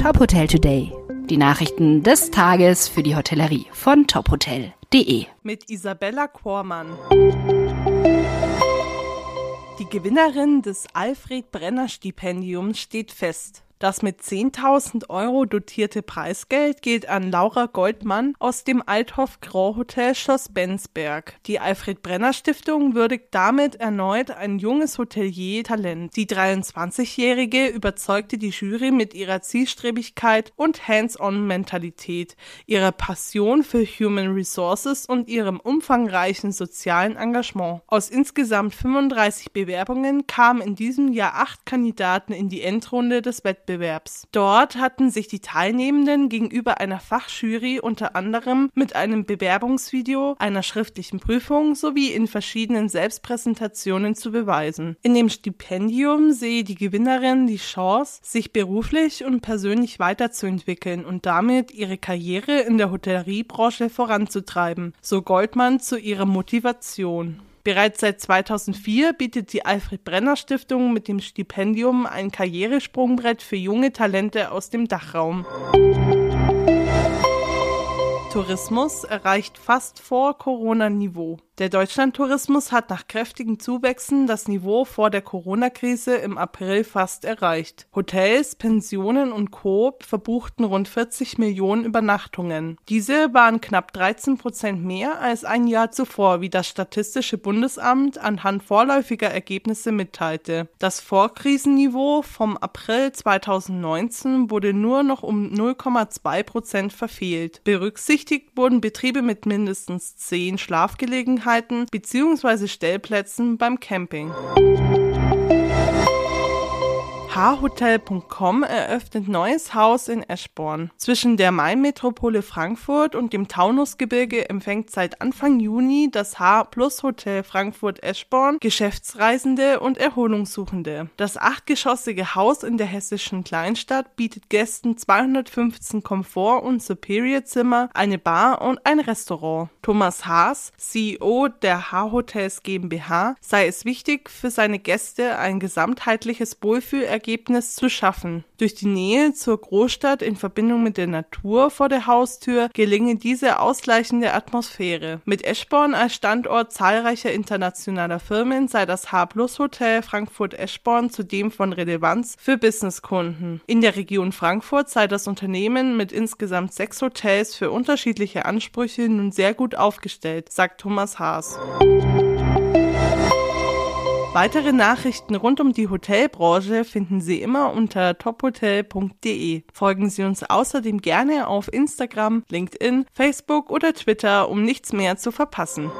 Top Hotel Today. Die Nachrichten des Tages für die Hotellerie von tophotel.de. Mit Isabella Kormann. Die Gewinnerin des Alfred Brenner Stipendiums steht fest. Das mit 10.000 Euro dotierte Preisgeld geht an Laura Goldmann aus dem Althoff Grand Hotel Schloss Bensberg. Die Alfred Brenner Stiftung würdigt damit erneut ein junges Hotelier-Talent. Die 23-Jährige überzeugte die Jury mit ihrer Zielstrebigkeit und Hands-on-Mentalität, ihrer Passion für Human Resources und ihrem umfangreichen sozialen Engagement. Aus insgesamt 35 Bewerbungen kamen in diesem Jahr acht Kandidaten in die Endrunde des Wettbewerbs. Wettbewerbs. Dort hatten sich die Teilnehmenden gegenüber einer Fachjury unter anderem mit einem Bewerbungsvideo, einer schriftlichen Prüfung sowie in verschiedenen Selbstpräsentationen zu beweisen. In dem Stipendium sehe die Gewinnerin die Chance, sich beruflich und persönlich weiterzuentwickeln und damit ihre Karriere in der Hotelleriebranche voranzutreiben, so Goldmann zu ihrer Motivation. Bereits seit 2004 bietet die Alfred Brenner Stiftung mit dem Stipendium ein Karrieresprungbrett für junge Talente aus dem Dachraum. Tourismus erreicht fast vor Corona-Niveau. Der Deutschlandtourismus hat nach kräftigen Zuwächsen das Niveau vor der Corona-Krise im April fast erreicht. Hotels, Pensionen und Co. verbuchten rund 40 Millionen Übernachtungen. Diese waren knapp 13 Prozent mehr als ein Jahr zuvor, wie das Statistische Bundesamt anhand vorläufiger Ergebnisse mitteilte. Das Vorkrisenniveau vom April 2019 wurde nur noch um 0,2 Prozent verfehlt. Berücksichtigt wurden Betriebe mit mindestens zehn Schlafgelegenheiten Gelegenheiten bzw. Stellplätzen beim Camping. Haarhotel.com eröffnet neues Haus in Eschborn. Zwischen der Mainmetropole Frankfurt und dem Taunusgebirge empfängt seit Anfang Juni das H Plus Hotel Frankfurt Eschborn Geschäftsreisende und Erholungssuchende. Das achtgeschossige Haus in der hessischen Kleinstadt bietet Gästen 215 Komfort- und Superior-Zimmer, eine Bar und ein Restaurant. Thomas Haas, CEO der H-Hotels GmbH, sei es wichtig, für seine Gäste ein gesamtheitliches Wohlfühlergebnis Ergebnis zu schaffen. Durch die Nähe zur Großstadt in Verbindung mit der Natur vor der Haustür gelinge diese ausgleichende Atmosphäre. Mit Eschborn als Standort zahlreicher internationaler Firmen sei das H Hotel Frankfurt Eschborn zudem von Relevanz für Businesskunden. In der Region Frankfurt sei das Unternehmen mit insgesamt sechs Hotels für unterschiedliche Ansprüche nun sehr gut aufgestellt, sagt Thomas Haas. Weitere Nachrichten rund um die Hotelbranche finden Sie immer unter tophotel.de. Folgen Sie uns außerdem gerne auf Instagram, LinkedIn, Facebook oder Twitter, um nichts mehr zu verpassen.